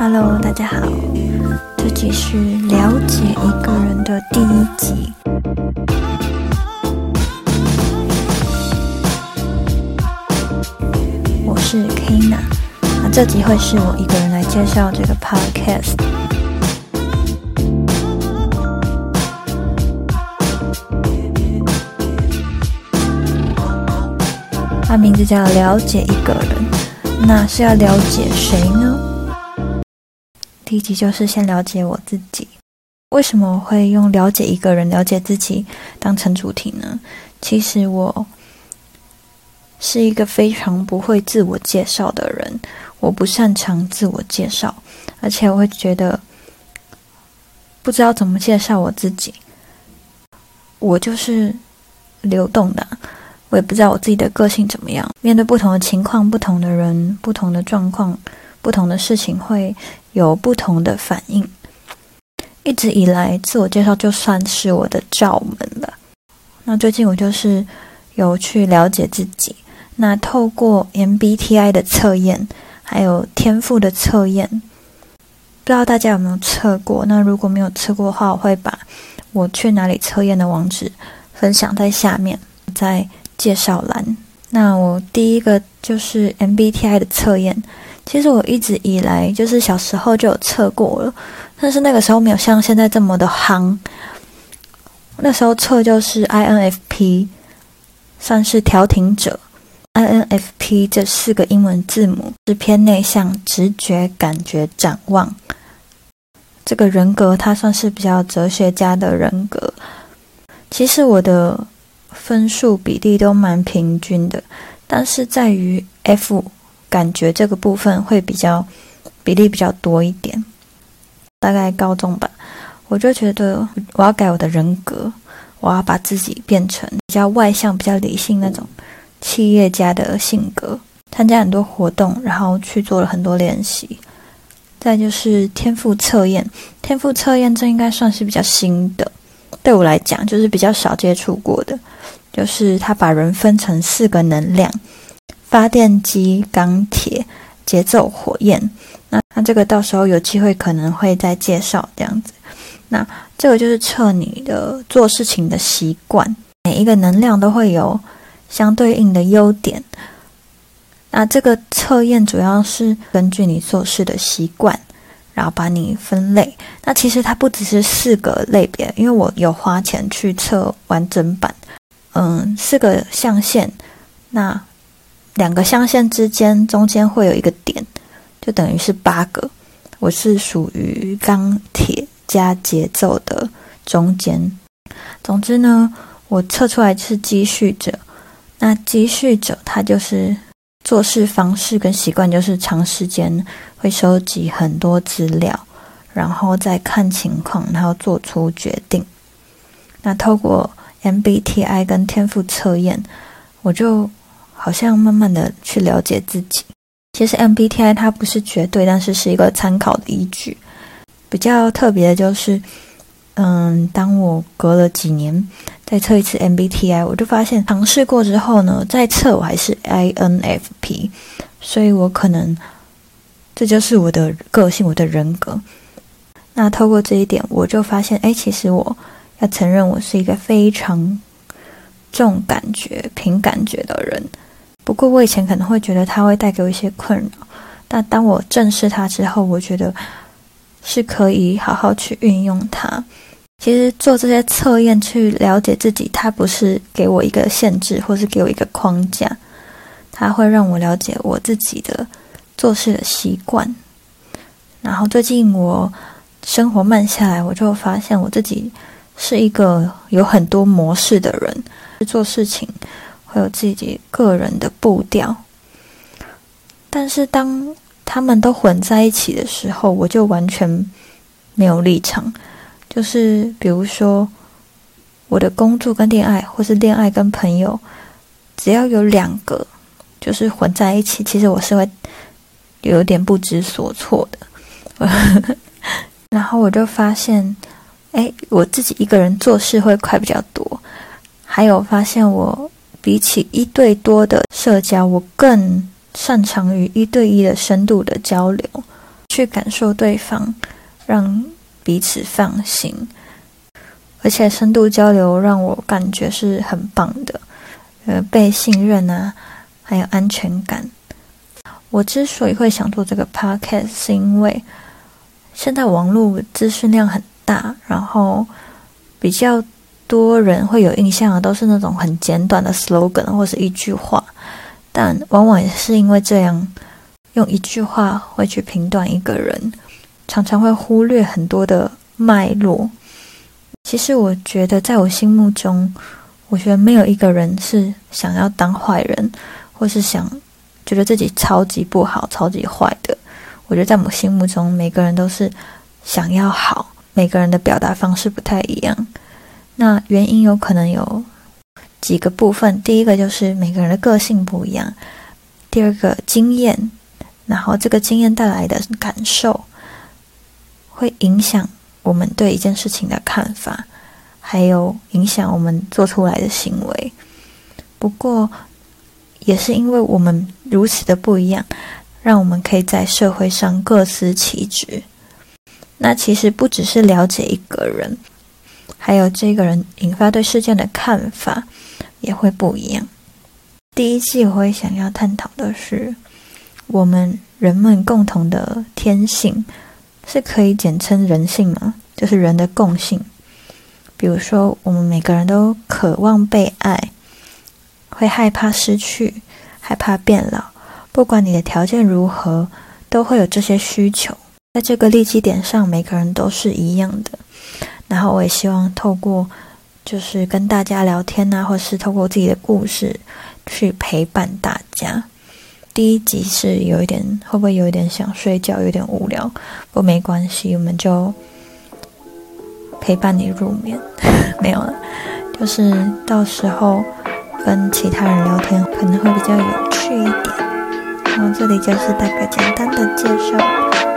Hello，大家好，这集是了解一个人的第一集。我是 Kina，那这集会是我一个人来介绍这个 Podcast。它名字叫了解一个人，那是要了解谁呢？第一集就是先了解我自己。为什么会用了解一个人、了解自己当成主题呢？其实我是一个非常不会自我介绍的人，我不擅长自我介绍，而且我会觉得不知道怎么介绍我自己。我就是流动的，我也不知道我自己的个性怎么样。面对不同的情况、不同的人、不同的状况。不同的事情会有不同的反应。一直以来，自我介绍就算是我的罩门了。那最近我就是有去了解自己。那透过 MBTI 的测验，还有天赋的测验，不知道大家有没有测过？那如果没有测过的话，我会把我去哪里测验的网址分享在下面，在介绍栏。那我第一个就是 MBTI 的测验。其实我一直以来就是小时候就有测过了，但是那个时候没有像现在这么的夯。那时候测就是 INFP，算是调停者。INFP 这四个英文字母是偏内向、直觉、感觉、展望。这个人格它算是比较哲学家的人格。其实我的分数比例都蛮平均的，但是在于 F。感觉这个部分会比较比例比较多一点，大概高中吧，我就觉得我要改我的人格，我要把自己变成比较外向、比较理性那种企业家的性格，参加很多活动，然后去做了很多练习。再就是天赋测验，天赋测验这应该算是比较新的，对我来讲就是比较少接触过的，就是他把人分成四个能量。发电机、钢铁、节奏、火焰。那那这个到时候有机会可能会再介绍这样子。那这个就是测你的做事情的习惯。每一个能量都会有相对应的优点。那这个测验主要是根据你做事的习惯，然后把你分类。那其实它不只是四个类别，因为我有花钱去测完整版。嗯，四个象限。那两个象限之间中间会有一个点，就等于是八个。我是属于钢铁加节奏的中间。总之呢，我测出来是积蓄者。那积蓄者他就是做事方式跟习惯，就是长时间会收集很多资料，然后再看情况，然后做出决定。那透过 MBTI 跟天赋测验，我就。好像慢慢的去了解自己。其实 MBTI 它不是绝对，但是是一个参考的依据。比较特别的就是，嗯，当我隔了几年再测一次 MBTI，我就发现尝试过之后呢，再测我还是 INFP，所以我可能这就是我的个性，我的人格。那透过这一点，我就发现，哎，其实我要承认，我是一个非常重感觉、凭感觉的人。不过我以前可能会觉得它会带给我一些困扰，但当我正视它之后，我觉得是可以好好去运用它。其实做这些测验去了解自己，它不是给我一个限制，或是给我一个框架，它会让我了解我自己的做事的习惯。然后最近我生活慢下来，我就发现我自己是一个有很多模式的人，做事情。会有自己个人的步调，但是当他们都混在一起的时候，我就完全没有立场。就是比如说，我的工作跟恋爱，或是恋爱跟朋友，只要有两个就是混在一起，其实我是会有点不知所措的。然后我就发现，哎，我自己一个人做事会快比较多，还有发现我。比起一对多的社交，我更擅长于一对一的深度的交流，去感受对方，让彼此放心。而且深度交流让我感觉是很棒的，呃，被信任啊，还有安全感。我之所以会想做这个 podcast，是因为现在网络资讯量很大，然后比较多人会有印象的都是那种很简短的 slogan 或是一句话，但往往也是因为这样，用一句话会去评断一个人，常常会忽略很多的脉络。其实我觉得，在我心目中，我觉得没有一个人是想要当坏人，或是想觉得自己超级不好、超级坏的。我觉得在我心目中，每个人都是想要好，每个人的表达方式不太一样。那原因有可能有几个部分，第一个就是每个人的个性不一样，第二个经验，然后这个经验带来的感受会影响。我们对一件事情的看法，还有影响我们做出来的行为。不过，也是因为我们如此的不一样，让我们可以在社会上各司其职。那其实不只是了解一个人，还有这个人引发对事件的看法也会不一样。第一季我会想要探讨的是，我们人们共同的天性。是可以简称人性吗？就是人的共性。比如说，我们每个人都渴望被爱，会害怕失去，害怕变老。不管你的条件如何，都会有这些需求。在这个利基点上，每个人都是一样的。然后，我也希望透过就是跟大家聊天啊，或是透过自己的故事去陪伴大家。第一集是有一点，会不会有一点想睡觉，有点无聊？不过没关系，我们就陪伴你入眠。没有了，就是到时候跟其他人聊天可能会比较有趣一点。然后这里就是大概简单的介绍。